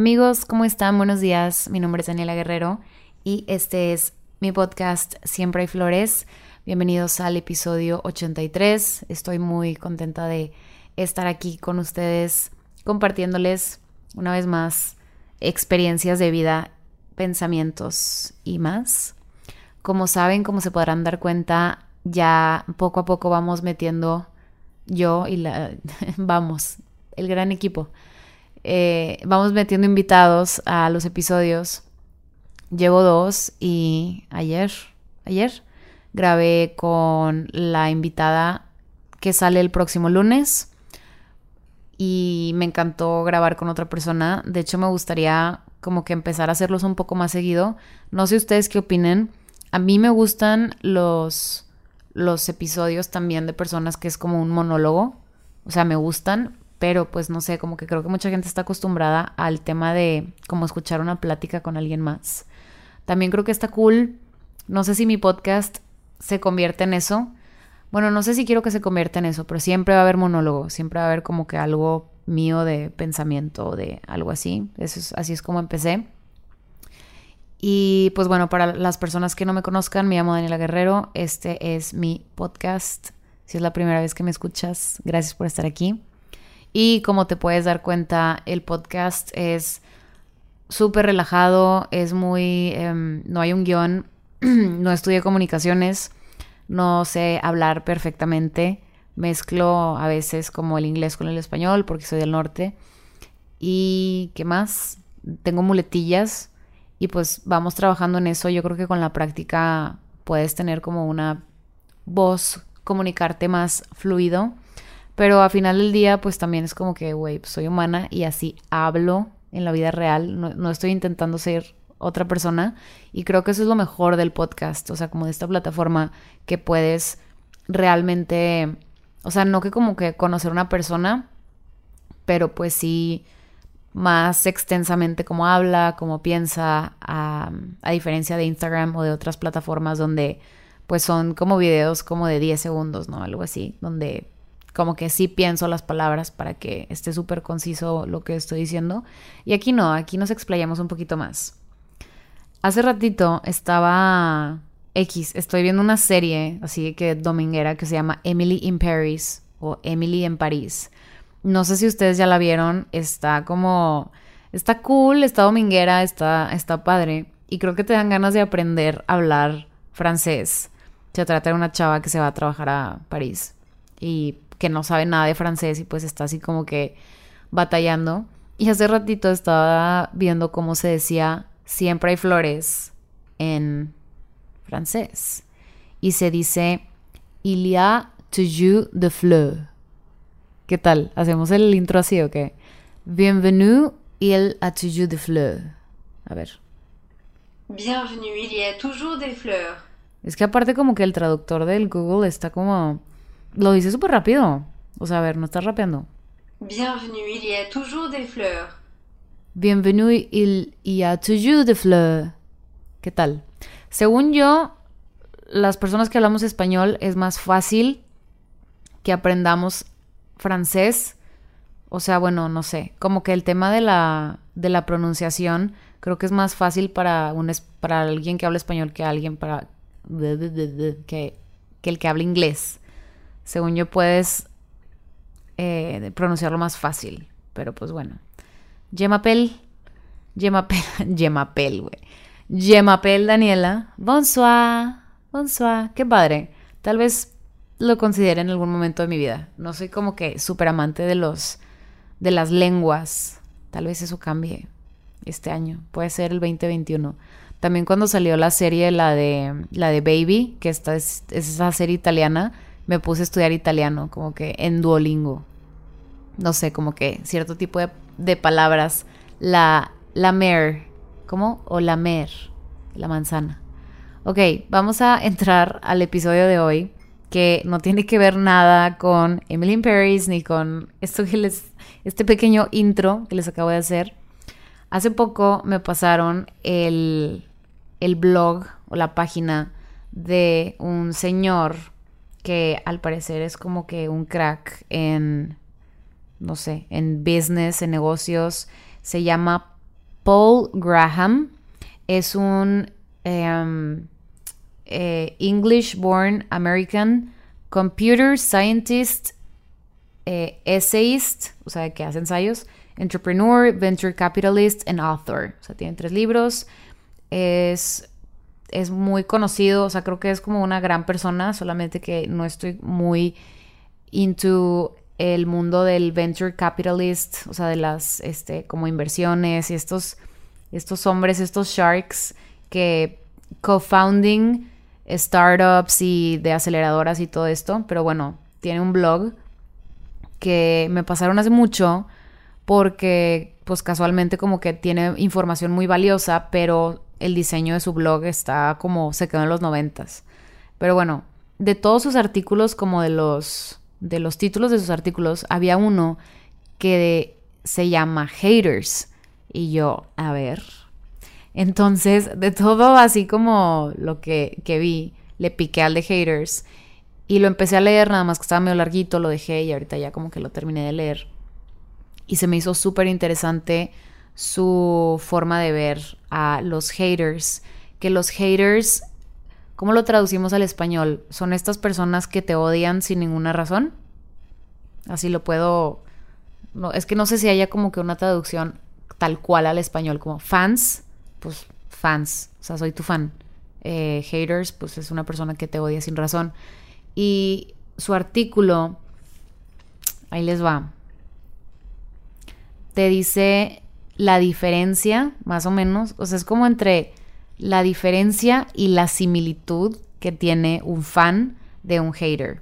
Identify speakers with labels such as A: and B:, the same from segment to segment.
A: Amigos, ¿cómo están? Buenos días. Mi nombre es Daniela Guerrero y este es mi podcast Siempre hay flores. Bienvenidos al episodio 83. Estoy muy contenta de estar aquí con ustedes compartiéndoles una vez más experiencias de vida, pensamientos y más. Como saben, como se podrán dar cuenta, ya poco a poco vamos metiendo yo y la vamos, el gran equipo. Eh, vamos metiendo invitados a los episodios. Llevo dos y ayer, ayer grabé con la invitada que sale el próximo lunes y me encantó grabar con otra persona. De hecho, me gustaría como que empezar a hacerlos un poco más seguido. No sé ustedes qué opinen. A mí me gustan los los episodios también de personas que es como un monólogo. O sea, me gustan, pero pues no sé, como que creo que mucha gente está acostumbrada al tema de como escuchar una plática con alguien más. También creo que está cool. No sé si mi podcast se convierte en eso. Bueno, no sé si quiero que se convierta en eso, pero siempre va a haber monólogo, siempre va a haber como que algo mío de pensamiento o de algo así. Eso es, así es como empecé. Y pues bueno, para las personas que no me conozcan, me llamo Daniela Guerrero. Este es mi podcast. Si es la primera vez que me escuchas, gracias por estar aquí. Y como te puedes dar cuenta, el podcast es súper relajado, es muy... Em, no hay un guion, no estudié comunicaciones, no sé hablar perfectamente, mezclo a veces como el inglés con el español porque soy del norte. ¿Y qué más? Tengo muletillas y pues vamos trabajando en eso. Yo creo que con la práctica puedes tener como una voz, comunicarte más fluido. Pero a final del día, pues también es como que, güey, pues soy humana y así hablo en la vida real. No, estoy intentando ser otra persona. Y creo que eso es lo mejor del podcast. O sea, como de esta plataforma que puedes realmente. O sea, no que como que conocer una persona, pero pues sí más extensamente cómo habla, cómo piensa, a, a, diferencia de Instagram o de otras plataformas donde pues son como videos como de 10 segundos, ¿no? Algo así, donde como que sí pienso las palabras para que esté súper conciso lo que estoy diciendo. Y aquí no, aquí nos explayamos un poquito más. Hace ratito estaba X, estoy viendo una serie así que dominguera que se llama Emily in Paris o Emily en París. No sé si ustedes ya la vieron, está como está cool, está dominguera, está está padre y creo que te dan ganas de aprender a hablar francés. Se trata de una chava que se va a trabajar a París y que no sabe nada de francés y pues está así como que batallando. Y hace ratito estaba viendo cómo se decía siempre hay flores en francés. Y se dice il y a toujours de fleurs. ¿Qué tal? ¿Hacemos el intro así o qué? Bienvenue, il a toujours de fleurs. A ver.
B: Bienvenue, il y a toujours des fleurs.
A: Es que aparte como que el traductor del Google está como lo dice súper rápido. O sea, a ver, no estás rapeando.
B: Bienvenue, il y a toujours des fleurs.
A: Bienvenue, il y a toujours des fleurs. ¿Qué tal? Según yo, las personas que hablamos español es más fácil que aprendamos francés. O sea, bueno, no sé, como que el tema de la, de la pronunciación creo que es más fácil para, un, para alguien que habla español que alguien para que, que el que habla inglés según yo puedes eh, pronunciarlo más fácil. Pero pues bueno. Gemapel. Gemapel. Gemapel, güey. Gemapel Daniela. Bonsoir. Bonsoir. Qué padre. Tal vez lo considere en algún momento de mi vida. No soy como que súper amante de los de las lenguas. Tal vez eso cambie este año. Puede ser el 2021. También cuando salió la serie, la de, la de Baby, que esta es esa serie italiana, me puse a estudiar italiano, como que en Duolingo. No sé, como que cierto tipo de, palabras. La, la mer, ¿cómo? O la mer, la manzana. Ok, vamos a entrar al episodio de hoy, que no tiene que ver nada con Emily in Paris ni con esto que les, este pequeño intro que les acabo de hacer. Hace poco me pasaron el, el blog o la página de un señor que al parecer es como que un crack en, no sé, en business, en negocios. Se llama Paul Graham es un em, eh, English-born American computer scientist, eh, essayist, o sea, que hace ensayos, entrepreneur, venture capitalist and author. O sea, tiene tres libros. Es, es muy conocido, o sea, creo que es como una gran persona, solamente que no estoy muy into el mundo del venture capitalist, o sea, de las, este, como inversiones y estos, estos hombres, estos sharks que co-founding startups y de aceleradoras y todo esto, pero bueno, tiene un blog que me pasaron hace mucho porque pues casualmente como que tiene información muy valiosa, pero el diseño de su blog está como se quedó en los noventas. Pero bueno, de todos sus artículos como de los de los títulos de sus artículos, había uno que se llama Haters. Y yo, a ver. Entonces, de todo así como lo que, que vi, le piqué al de Haters. Y lo empecé a leer, nada más que estaba medio larguito, lo dejé y ahorita ya como que lo terminé de leer. Y se me hizo súper interesante su forma de ver a los haters. Que los haters ¿Cómo lo traducimos al español? ¿Son estas personas que te odian sin ninguna razón? Así lo puedo... No, es que no sé si haya como que una traducción tal cual al español, como fans, pues fans, o sea, soy tu fan. Eh, haters, pues es una persona que te odia sin razón. Y su artículo, ahí les va, te dice la diferencia, más o menos, o sea, es como entre la diferencia y la similitud que tiene un fan de un hater.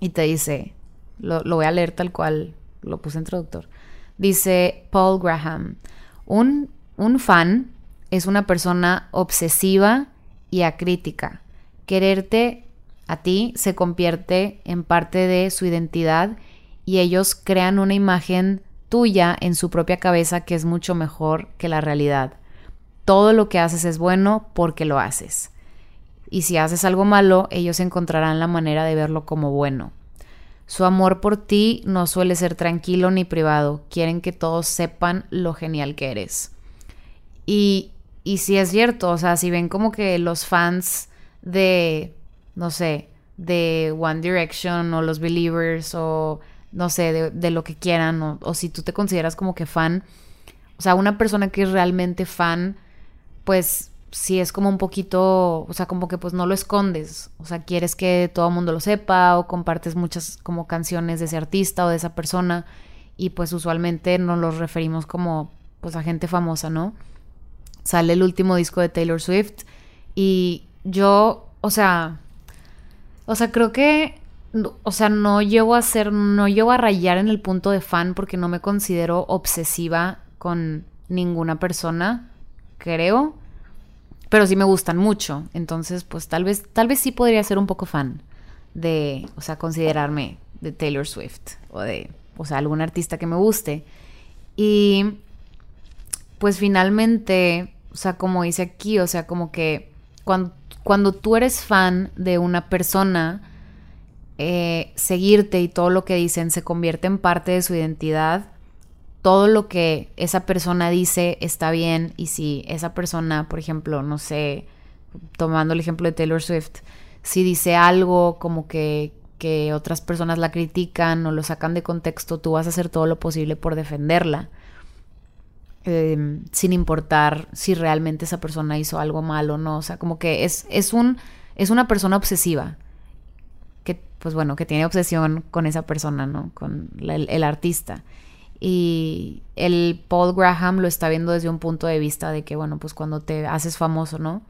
A: Y te dice, lo, voy a leer tal cual lo puse en traductor. Dice Paul Graham, un, un fan es una persona obsesiva y acrítica. Quererte a ti se convierte en parte de su identidad y ellos crean una imagen tuya en su propia cabeza que es mucho mejor que la realidad todo lo que haces es bueno porque lo haces. Y si haces algo malo, ellos encontrarán la manera de verlo como bueno. Su amor por ti no suele ser tranquilo ni privado. Quieren que todos sepan lo genial que eres. Y, y si es cierto, o sea, si ven como que los fans de, no sé, de One Direction o los Believers o, no sé, de, lo que quieran, o, o si tú te consideras como que fan, o sea, una persona que es realmente fan, pues si es como un poquito, o sea, como que pues no lo escondes, o sea, quieres que todo el mundo lo sepa o compartes muchas como canciones de ese artista o de esa persona y pues usualmente nos los referimos como pues a gente famosa, ¿no? Sale el último disco de Taylor Swift y yo, o sea, o sea, creo que o sea, no llego a ser no llego a rayar en el punto de fan porque no me considero obsesiva con ninguna persona creo, pero sí me gustan mucho. Entonces, pues tal vez, tal vez sí podría ser un poco fan de, o sea, considerarme de Taylor Swift o de, o sea, algún artista que me guste. Y pues finalmente, o sea, como dice aquí, o sea, como que cuando, cuando tú eres fan de una persona, eh, seguirte y todo lo que dicen se convierte en parte de su identidad todo lo que esa persona dice está bien y si esa persona, por ejemplo, no sé, tomando el ejemplo de Taylor Swift, si dice algo como que, que otras personas la critican o lo sacan de contexto, tú vas a hacer todo lo posible por defenderla. Em, sin importar si realmente esa persona hizo algo malo o no. O sea, como que es, es, un, es una persona obsesiva. Que, pues bueno, que tiene obsesión con esa persona, ¿no? Con el artista. Y el Paul Graham lo está viendo desde un punto de vista de que, bueno, pues cuando te haces famoso, ¿no?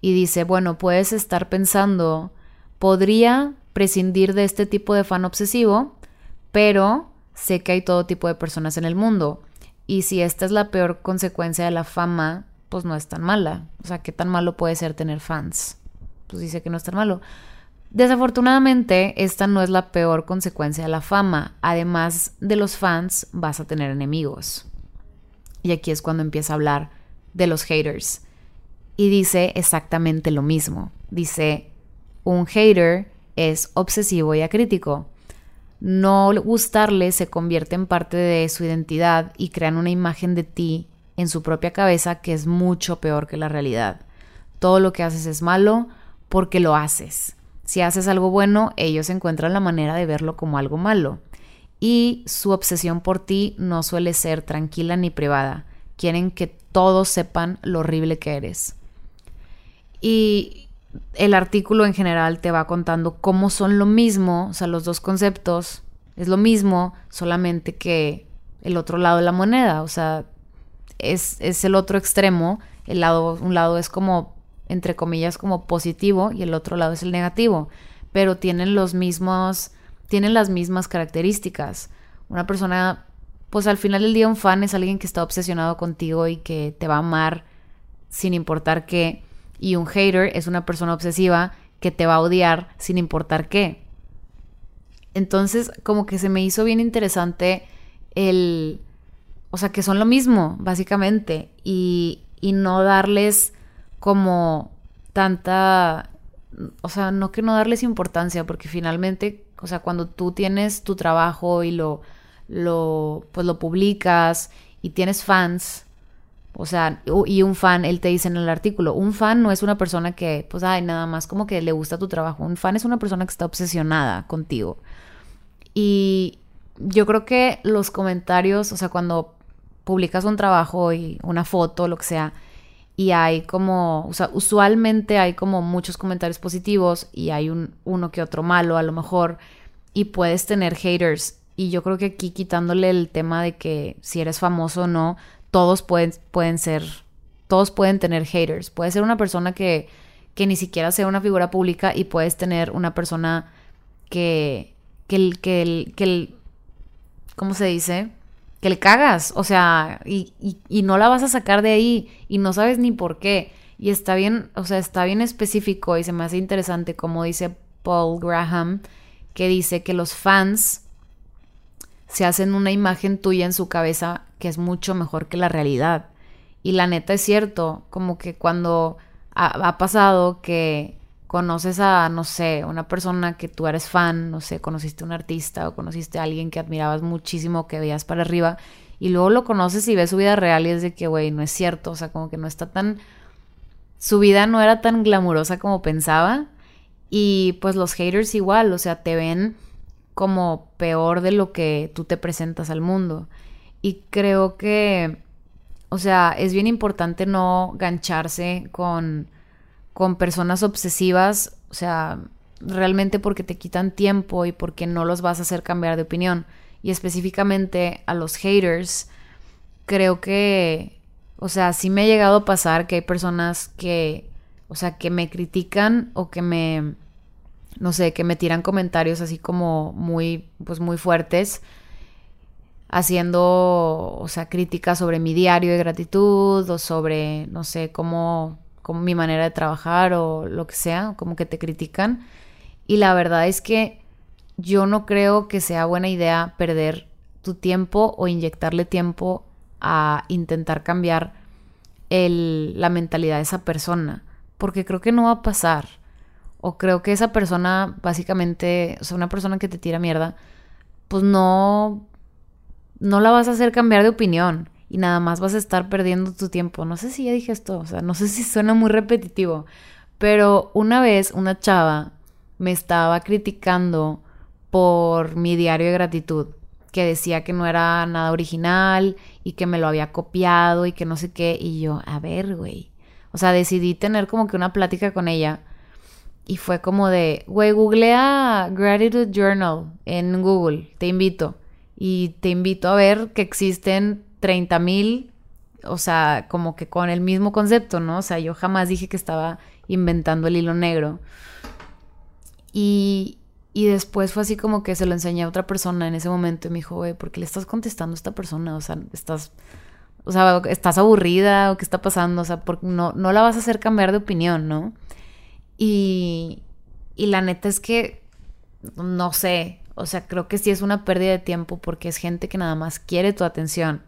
A: Y dice, bueno, puedes estar pensando, podría prescindir de este tipo de fan obsesivo, pero sé que hay todo tipo de personas en el mundo. Y si esta es la peor consecuencia de la fama, pues no es tan mala. O sea, ¿qué tan malo puede ser tener fans? Pues dice que no es tan malo. Desafortunadamente, esta no es la peor consecuencia de la fama. Además de los fans, vas a tener enemigos. Y aquí es cuando empieza a hablar de los haters. Y dice exactamente lo mismo. Dice, un hater es obsesivo y acrítico. No gustarle se convierte en parte de su identidad y crean una imagen de ti en su propia cabeza que es mucho peor que la realidad. Todo lo que haces es malo porque lo haces. Si haces algo bueno, ellos encuentran la manera de verlo como algo malo. Y su obsesión por ti no suele ser tranquila ni privada. Quieren que todos sepan lo horrible que eres. Y el artículo en general te va contando cómo son lo mismo, o sea, los dos conceptos es lo mismo, solamente que el otro lado de la moneda, o sea, es, es el otro extremo, el lado, un lado es como, entre comillas, como positivo y el otro lado es el negativo, pero tienen los mismos, tienen las mismas características. Una persona, pues al final del día un fan es alguien que está obsesionado contigo y que te va a amar sin importar qué, y un hater es una persona obsesiva que te va a odiar sin importar qué. Entonces, como que se me hizo bien interesante el, o sea, que son lo mismo, básicamente, y, y no darles como tanta, o sea, no que no darles importancia, porque finalmente, o sea, cuando tú tienes tu trabajo y lo, lo, pues lo publicas y tienes fans, o sea, y un fan, él te dice en el artículo, un fan no es una persona que, pues, ay, nada más como que le gusta tu trabajo. Un fan es una persona que está obsesionada contigo. Y yo creo que los comentarios, o sea, cuando publicas un trabajo y una foto, lo que sea, y hay como, o sea, usualmente hay como muchos comentarios positivos y hay un, uno que otro malo a lo mejor, y puedes tener haters. Y yo creo que aquí quitándole el tema de que si eres famoso o no, todos pueden, pueden ser, todos pueden tener haters. Puede ser una persona que, que ni siquiera sea una figura pública y puedes tener una persona que, que, que, que el, ¿cómo se dice? Que le cagas, o sea, y, y, y no la vas a sacar de ahí y no sabes ni por qué. Y está bien, o sea, está bien específico y se me hace interesante como dice Paul Graham, que dice que los fans se hacen una imagen tuya en su cabeza que es mucho mejor que la realidad. Y la neta es cierto, como que cuando ha, pasado que conoces a, no sé, una persona que tú eres fan, no sé, conociste a un artista o conociste a alguien que admirabas muchísimo, que veías para arriba, y luego lo conoces y ves su vida real y es de que, güey, no es cierto, o sea, como que no está tan... Su vida no era tan glamurosa como pensaba. Y pues los haters igual, o sea, te ven como peor de lo que tú te presentas al mundo. Y creo que, o sea, es bien importante no gancharse con, con personas obsesivas, o sea, realmente porque te quitan tiempo y porque no los vas a hacer cambiar de opinión. Y específicamente a los haters, creo que, o sea, sí me ha llegado a pasar que hay personas que, o sea, que me critican o que me no sé, que me tiran comentarios así como muy, pues muy fuertes, haciendo, o sea, críticas sobre mi diario de gratitud o sobre, no sé, cómo, cómo mi manera de trabajar o lo que sea, como que te critican. Y la verdad es que yo no creo que sea buena idea perder tu tiempo o inyectarle tiempo a intentar cambiar el, la mentalidad de esa persona, porque creo que no va a pasar o creo que esa persona, básicamente, o sea, una persona que te tira mierda, pues no, no la vas a hacer cambiar de opinión y nada más vas a estar perdiendo tu tiempo. No sé si ya dije esto, o sea, no sé si suena muy repetitivo, pero una vez una chava me estaba criticando por mi diario de gratitud, que decía que no era nada original y que me lo había copiado y que no sé qué, y yo, a ver, güey. O sea, decidí tener como que una plática con ella y fue como de, güey, googlea Gratitude Journal en Google, te invito. Y te invito a ver que existen 30 mil, o sea, como que con el mismo concepto, ¿no? O sea, yo jamás dije que estaba inventando el hilo negro. Y, y después fue así como que se lo enseñé a otra persona en ese momento y me dijo, güey, ¿por qué le estás contestando a esta persona? O sea, estás, o sea, estás aburrida o qué está pasando, o sea, porque no, no la vas a hacer cambiar de opinión, ¿no? Y, y la neta es que, no sé, o sea, creo que sí es una pérdida de tiempo porque es gente que nada más quiere tu atención.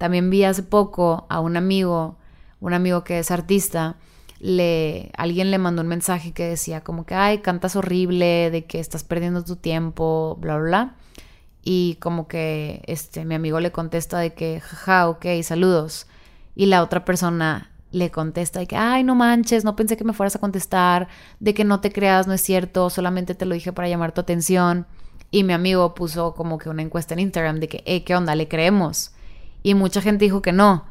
A: También vi hace poco a un amigo, un amigo que es artista, le, alguien le mandó un mensaje que decía como que, ay, cantas horrible, de que estás perdiendo tu tiempo, bla, bla, bla. Y como que este, mi amigo le contesta de que, jaja, ok, saludos. y la otra persona le contesta y que, ay, no manches, no pensé que me fueras a contestar, de que no te creas, no es cierto, solamente te lo dije para llamar tu atención. Y mi amigo puso como que una encuesta en Instagram de que, hey, ¿qué onda? ¿Le creemos? Y mucha gente dijo que no.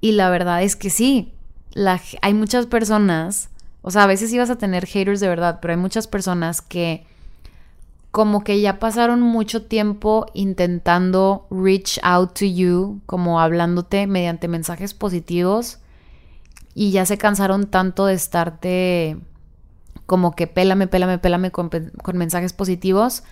A: Y la verdad es que sí, hay muchas personas, o sea, a veces ibas a tener haters de verdad, pero hay muchas personas que como que ya pasaron mucho tiempo intentando reach out to you, como hablándote mediante mensajes positivos y ya se cansaron tanto de estarte como que pélame, pélame, pélame con, mensajes positivos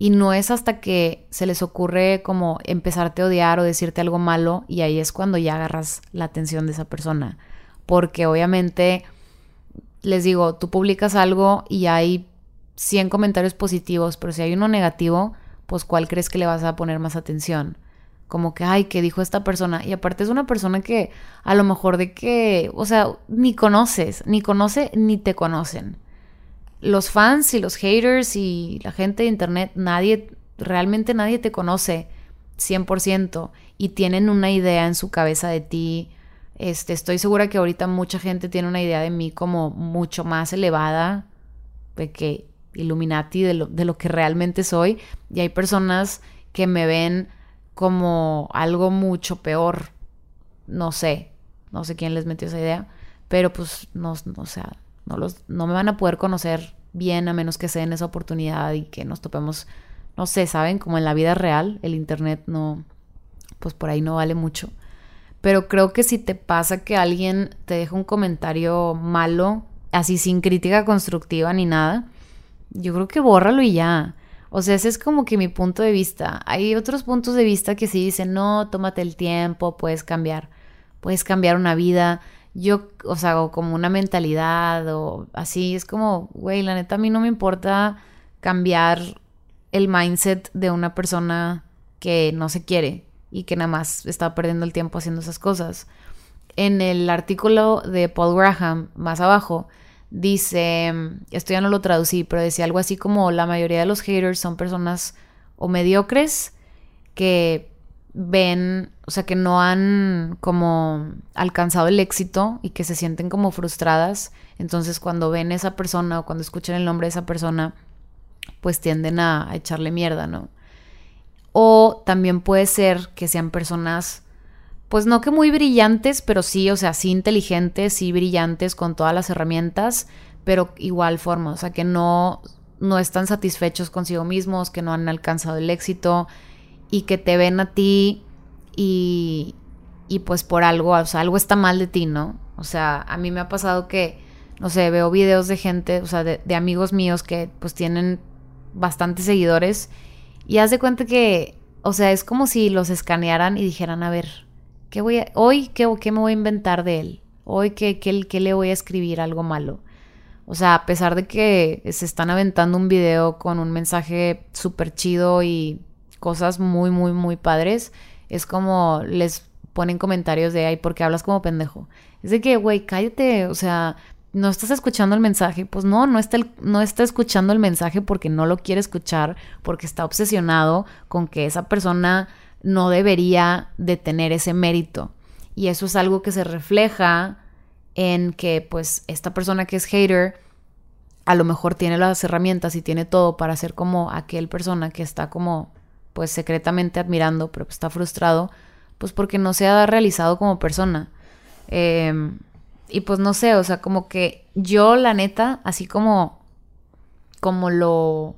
A: y no es hasta que se les ocurre como empezarte a odiar o decirte algo malo y ahí es cuando ya agarras la atención de esa persona. Porque obviamente, les digo, tú publicas algo y hay 100 comentarios positivos, pero si hay uno negativo, pues ¿cuál crees que le vas a poner más atención? Como que, ay, ¿qué dijo esta persona? Y aparte es una persona que a lo mejor de que, o sea, ni conoces, ni conoce, ni te conocen los fans y los haters y la gente de internet, nadie, realmente nadie te conoce 100% y tienen una idea en su cabeza de ti. Este, estoy segura que ahorita mucha gente tiene una idea de mí como mucho más elevada, de que Illuminati, de lo, de lo que realmente soy. Y hay personas que me ven como algo mucho peor. No sé, no sé quién les metió esa idea, pero pues no, no sea, no, los, no me van a poder conocer bien a menos que se den esa oportunidad y que nos topemos, no sé, ¿saben? Como en la vida real, el Internet no, pues por ahí no vale mucho. Pero creo que si te pasa que alguien te deja un comentario malo, así sin crítica constructiva ni nada, yo creo que bórralo y ya. O sea, ese es como que mi punto de vista. Hay otros puntos de vista que sí dicen, no, tómate el tiempo, puedes cambiar, puedes cambiar una vida yo, o sea, como una mentalidad o así, es como, güey, la neta a mí no me importa cambiar el mindset de una persona que no se quiere y que nada más está perdiendo el tiempo haciendo esas cosas. En el artículo de Paul Graham, más abajo, dice, esto ya no lo traducí, pero decía algo así como la mayoría de los haters son personas o mediocres que ven, o sea, que no han como alcanzado el éxito y que se sienten como frustradas. Entonces cuando ven a esa persona o cuando escuchan el nombre de esa persona, pues tienden a, echarle mierda, ¿no? O también puede ser que sean personas, pues no que muy brillantes, pero sí, o sea, sí inteligentes, sí brillantes con todas las herramientas, pero igual forma, o sea, que no, no están satisfechos consigo mismos, que no han alcanzado el éxito, y que te ven a ti y, y pues por algo, o sea, algo está mal de ti, ¿no? O sea, a mí me ha pasado que, no sé, veo videos de gente, o sea, de, amigos míos que pues tienen bastantes seguidores y haz de cuenta que, o sea, es como si los escanearan y dijeran, a ver, ¿qué voy a, hoy qué, qué me voy a inventar de él? Hoy qué, qué, qué le voy a escribir algo malo. O sea, a pesar de que se están aventando un video con un mensaje súper chido y cosas muy, muy, muy padres, es como les ponen comentarios de, ay, ¿por qué hablas como pendejo? Es de que, güey, cállate, o sea, no estás escuchando el mensaje, pues no, no está, no está escuchando el mensaje porque no lo quiere escuchar, porque está obsesionado con que esa persona no debería de tener ese mérito. Y eso es algo que se refleja en que, pues, esta persona que es hater, a lo mejor tiene las herramientas y tiene todo para ser como aquel persona que está como pues secretamente admirando, pero está frustrado, pues porque no se ha realizado como persona. Em, y pues no sé, o sea, como que yo la neta, así como, como lo,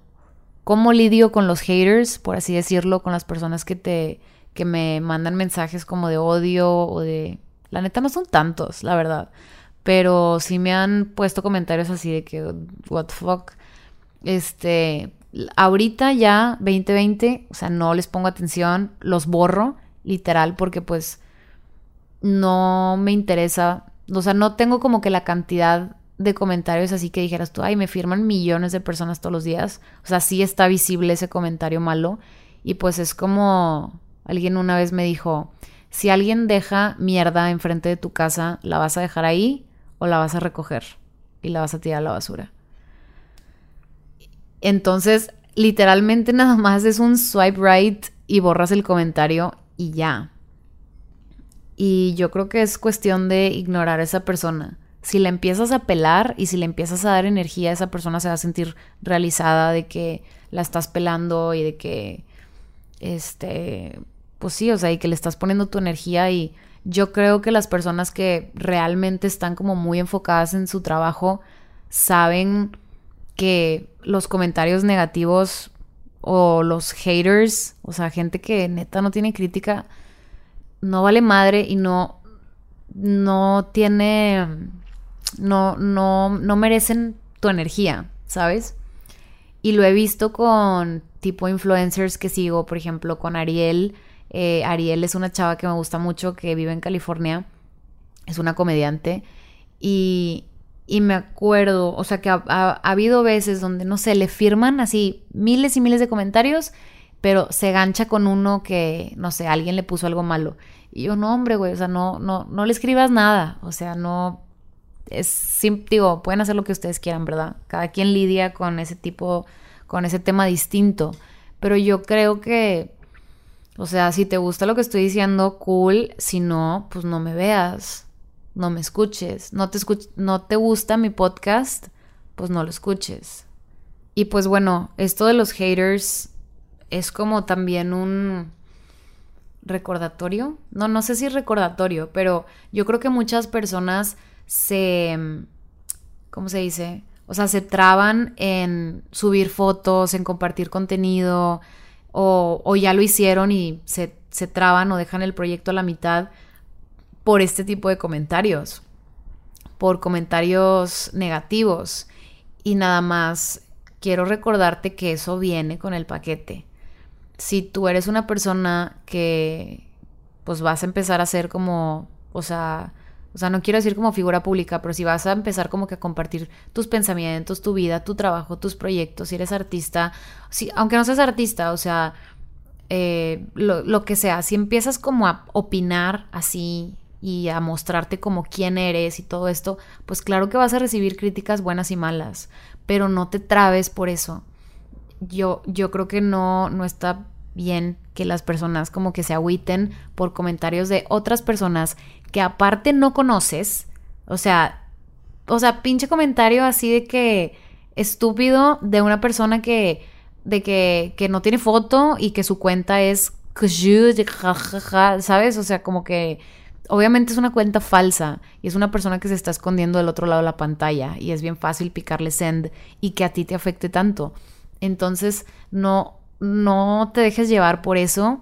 A: como lidio con los haters, por así decirlo, con las personas que te, que me mandan mensajes como de odio o de, la neta no son tantos, la verdad, pero sí me han puesto comentarios así de que, what the fuck, este, ahorita ya 2020, o sea, no les pongo atención, los borro, literal, porque pues no me interesa, o sea, no tengo como que la cantidad de comentarios así que dijeras tú, ay, me firman millones de personas todos los días, o sea, sí está visible ese comentario malo. Y pues es como alguien una vez me dijo, si alguien deja mierda enfrente de tu casa, ¿la vas a dejar ahí o la vas a recoger y la vas a tirar a la basura? Entonces, literalmente nada más es un swipe right y borras el comentario y ya. Y yo creo que es cuestión de ignorar a esa persona. Si le empiezas a pelar y si le empiezas a dar energía, esa persona se va a sentir realizada de que la estás pelando y de que, este, pues sí, o sea, y que le estás poniendo tu energía y yo creo que las personas que realmente están como muy enfocadas en su trabajo saben que los comentarios negativos o los haters, o sea, gente que neta no tiene crítica, no vale madre y no, no tiene, no, no, no merecen tu energía, ¿sabes? Y lo he visto con tipo influencers que sigo, por ejemplo, con Ariel. Eh, Ariel es una chava que me gusta mucho, que vive en California. Es una comediante. Y, y me acuerdo, o sea, que ha, habido veces donde, no sé, le firman así miles y miles de comentarios, pero se gancha con uno que, no sé, alguien le puso algo malo. Y yo, no, hombre, güey, o sea, no, no, no le escribas nada. O sea, no. Es, digo, pueden hacer lo que ustedes quieran, ¿verdad? Cada quien lidia con ese tipo, con ese tema distinto. Pero yo creo que, o sea, si te gusta lo que estoy diciendo, cool. Si no, pues no me veas no me escuches. No te, no te gusta mi podcast, pues no lo escuches. Y pues bueno, esto de los haters es como también un recordatorio. No, no sé si recordatorio, pero yo creo que muchas personas se... ¿Cómo se dice? O sea, se traban en subir fotos, en compartir contenido, o, o ya lo hicieron y se, se traban o dejan el proyecto a la mitad por este tipo de comentarios, por comentarios negativos. Y nada más quiero recordarte que eso viene con el paquete. Si tú eres una persona que pues vas a empezar a ser como, o sea, o sea, no quiero decir como figura pública, pero si vas a empezar como que a compartir tus pensamientos, tu vida, tu trabajo, tus proyectos, si eres artista, si, aunque no seas artista, o sea, eh, lo, lo, que sea, si empiezas como a opinar así y a mostrarte como quién eres y todo esto, pues claro que vas a recibir críticas buenas y malas, pero no te trabes por eso. Yo, yo creo que no, no está bien que las personas como que se agüiten por comentarios de otras personas que aparte no conoces. O sea, o sea, pinche comentario así de que estúpido de una persona que de que, que no tiene foto y que su cuenta es ¿sabes? O sea, como que obviamente es una cuenta falsa y es una persona que se está escondiendo del otro lado de la pantalla y es bien fácil picarle send y que a ti te afecte tanto. Entonces, no, no te dejes llevar por eso.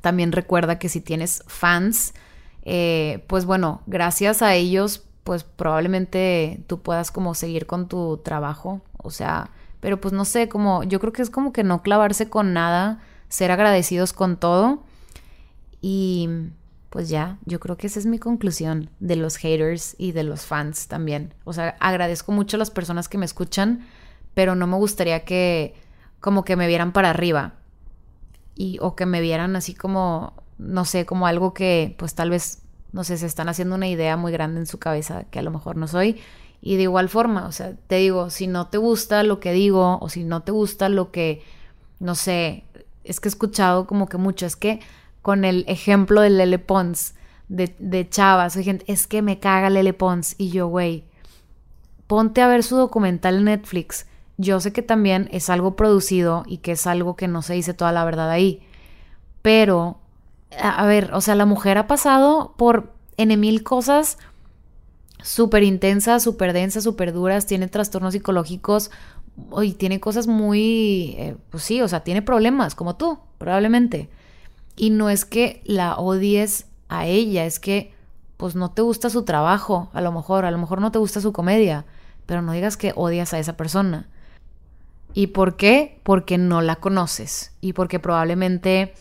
A: También recuerda que si tienes fans, eh, pues bueno, gracias a ellos, pues probablemente tú puedas como seguir con tu trabajo. O sea, pero pues no sé, como yo creo que es como que no clavarse con nada, ser agradecidos con todo y pues ya, yo creo que esa es mi conclusión de los haters y de los fans también. O sea, agradezco mucho a las personas que me escuchan, pero no me gustaría que como que me vieran para arriba y o que me vieran así como no sé, como algo que pues tal vez no sé, se están haciendo una idea muy grande en su cabeza que a lo mejor no soy. Y de igual forma, o sea, te digo, si no te gusta lo que digo o si no te gusta lo que no sé, es que he escuchado como que mucho, es que con el ejemplo de Lele Pons, de, de chavas. gente, es que me caga Lele Pons. Y yo, güey, ponte a ver su documental en Netflix. Yo sé que también es algo producido y que es algo que no se dice toda la verdad ahí. Pero, a, ver, o sea, la mujer ha pasado por en mil cosas súper intensas, súper densas, súper duras, tiene trastornos psicológicos y tiene cosas muy, eh, pues sí, o sea, tiene problemas como tú, probablemente. Y no es que la odies a ella, es que pues no te gusta su trabajo, a lo mejor, a lo mejor no te gusta su comedia, pero no digas que odias a esa persona. ¿Y por qué? Porque no la conoces y porque probablemente,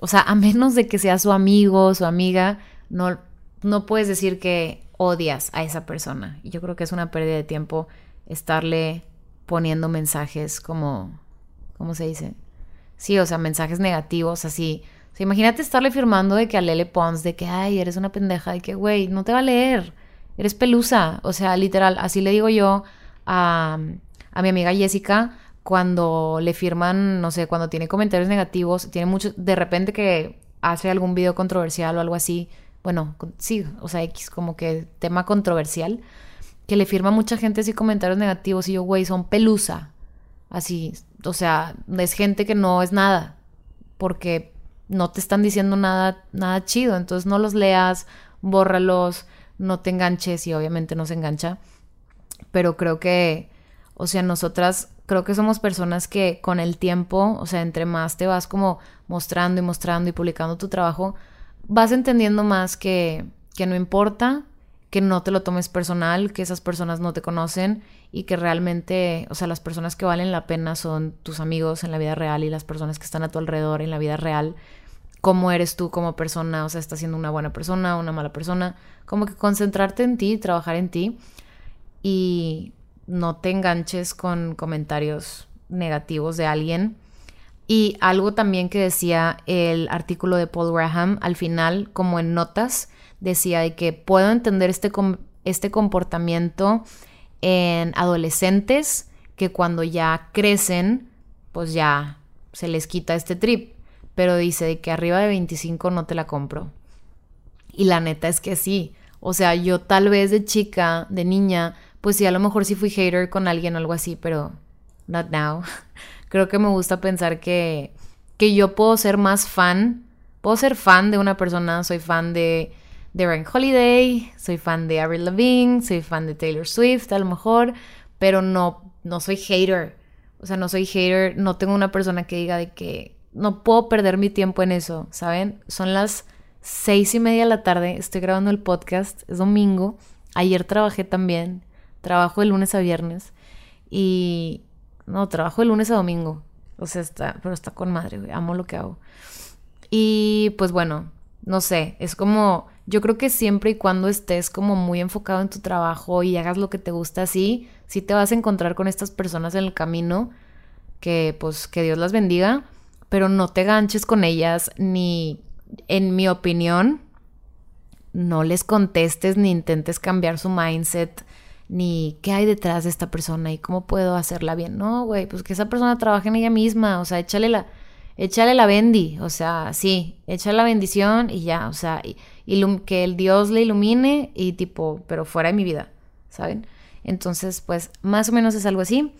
A: o sea, a menos de que sea su amigo, su amiga, no, no puedes decir que odias a esa persona. Y yo creo que es una pérdida de tiempo estarle poniendo mensajes como, ¿cómo se dice? Sí, o sea, mensajes negativos así imagínate estarle firmando de que a Lele Pons, de que, ay, eres una pendeja, de que, güey, no te va a leer, eres pelusa. O sea, literal, así le digo yo a, a mi amiga Jessica cuando le firman, no sé, cuando tiene comentarios negativos, tiene mucho, de repente que hace algún video controversial o algo así, bueno, sí, o sea, X, como que tema controversial, que le firma mucha gente así comentarios negativos y yo, güey, son pelusa. Así, o sea, es gente que no es nada, porque no te están diciendo nada, nada chido, entonces no los leas, bórralos, no te enganches y obviamente no se engancha, pero creo que, o sea, nosotras creo que somos personas que con el tiempo, o sea, entre más te vas como mostrando y mostrando y publicando tu trabajo, vas entendiendo más que, que no importa, que no te lo tomes personal, que esas personas no te conocen y que realmente, o sea, las personas que valen la pena son tus amigos en la vida real y las personas que están a tu alrededor en la vida real. Cómo eres tú como persona, o sea, estás siendo una buena persona, una mala persona. Como que concentrarte en ti, trabajar en ti y no te enganches con comentarios negativos de alguien y algo también que decía el artículo de Paul Graham al final, como en notas, decía de que puedo entender este, este comportamiento en adolescentes que cuando ya crecen, pues ya se les quita este trip. Pero dice de que arriba de 25 no te la compro. Y la neta es que sí. O sea, yo tal vez de chica, de niña, pues sí, a lo mejor sí fui hater con alguien o algo así, pero not now. creo que me gusta pensar que, que yo puedo ser más fan, puedo ser fan de una persona, soy fan de, de Ryan Holiday, soy fan de Avril Lavigne, soy fan de Taylor Swift a lo mejor, pero no, no soy hater. O sea, no soy hater, no tengo una persona que diga de que no puedo perder mi tiempo en eso, ¿saben? Son las seis y media de la tarde, estoy grabando el podcast, es domingo, ayer trabajé también, trabajo de lunes a viernes y no, trabajo de lunes a domingo. O sea, está, pero está con madre, güey. Amo lo que hago. Y pues bueno, no sé, es como, yo creo que siempre y cuando estés como muy enfocado en tu trabajo y hagas lo que te gusta así, sí te vas a encontrar con estas personas en el camino, que pues que Dios las bendiga, pero no te ganches con ellas ni, en mi opinión, no les contestes ni intentes cambiar su mindset ni qué hay detrás de esta persona y cómo puedo hacerla bien. No, güey, pues que esa persona trabaje en ella misma, o sea, échale la, échale la bendi, o sea, sí, échale la bendición y ya, o sea, que el Dios le ilumine y tipo, pero fuera de mi vida, ¿saben? Entonces, pues más o menos es algo así.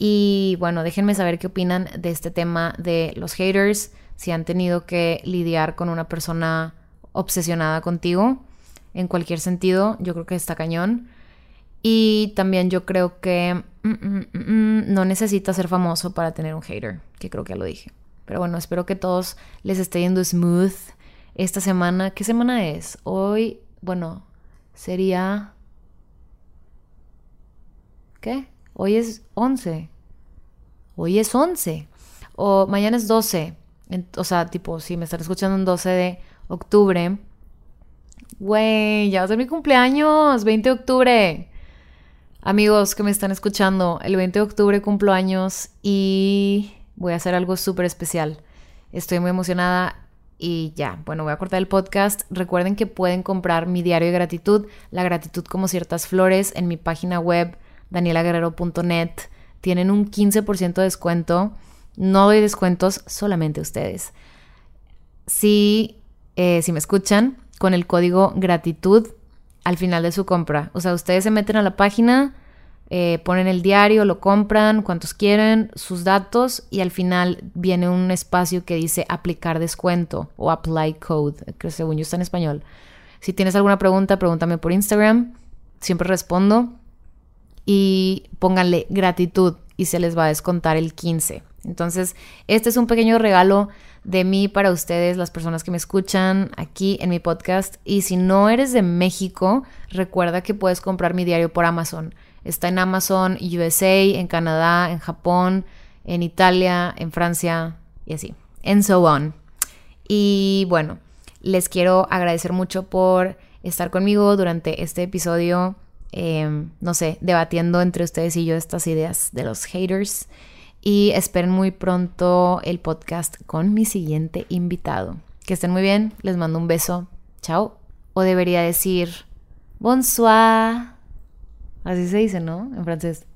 A: Y bueno, déjenme saber qué opinan de este tema de los haters, si han tenido que lidiar con una persona obsesionada contigo, en cualquier sentido, yo creo que está cañón. Y también yo creo que mm, mm, mm, no necesitas ser famoso para tener un hater, que creo que ya lo dije. Pero bueno, espero que todos les esté yendo smooth esta semana. ¿Qué semana es? Hoy, bueno, sería... ¿Qué? Hoy es 11. Hoy es 11. O mañana es 12. O sea, tipo, si me están escuchando en 12 de octubre. Güey, ya va a ser mi cumpleaños, 20 de octubre. Amigos que me están escuchando, el 20 de octubre cumplo años y voy a hacer algo súper especial. Estoy muy emocionada y ya, bueno, voy a cortar el podcast. Recuerden que pueden comprar mi diario de gratitud, la gratitud como ciertas flores, en mi página web danielaguerrero.net. Tienen un 15% de descuento. No doy descuentos, solamente ustedes. Si, eh, si me escuchan, con el código gratitud al final de su compra. O sea, ustedes se meten a la página, eh, ponen el diario, lo compran, cuantos quieren, sus datos y al final viene un espacio que dice aplicar descuento o apply code, que según yo está en español. Si tienes alguna pregunta, pregúntame por Instagram, siempre respondo y pónganle gratitud y se les va a descontar el 15. Entonces, este es un pequeño regalo de mí para ustedes, las personas que me escuchan aquí en mi podcast. Y si no eres de México, recuerda que puedes comprar mi diario por Amazon. Está en Amazon USA, en Canadá, en Japón, en Italia, en Francia y así. En so on. Y bueno, les quiero agradecer mucho por estar conmigo durante este episodio. Em, no sé, debatiendo entre ustedes y yo estas ideas de los haters y esperen muy pronto el podcast con mi siguiente invitado. Que estén muy bien, les mando un beso, chao. O debería decir bonsoir. Así se dice, ¿no? En francés.